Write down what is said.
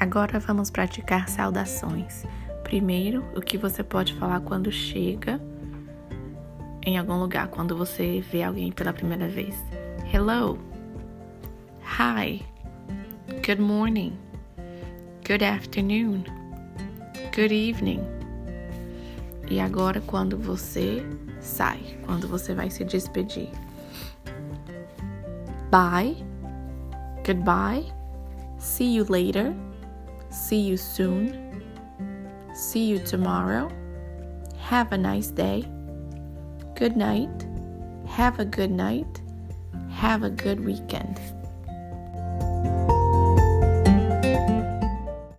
Agora vamos praticar saudações. Primeiro, o que você pode falar quando chega em algum lugar, quando você vê alguém pela primeira vez. Hello. Hi. Good morning. Good afternoon. Good evening. E agora, quando você sai, quando você vai se despedir. Bye. Goodbye. See you later. See you soon. See you tomorrow. Have a nice day. Good night. Have a good night. Have a good weekend.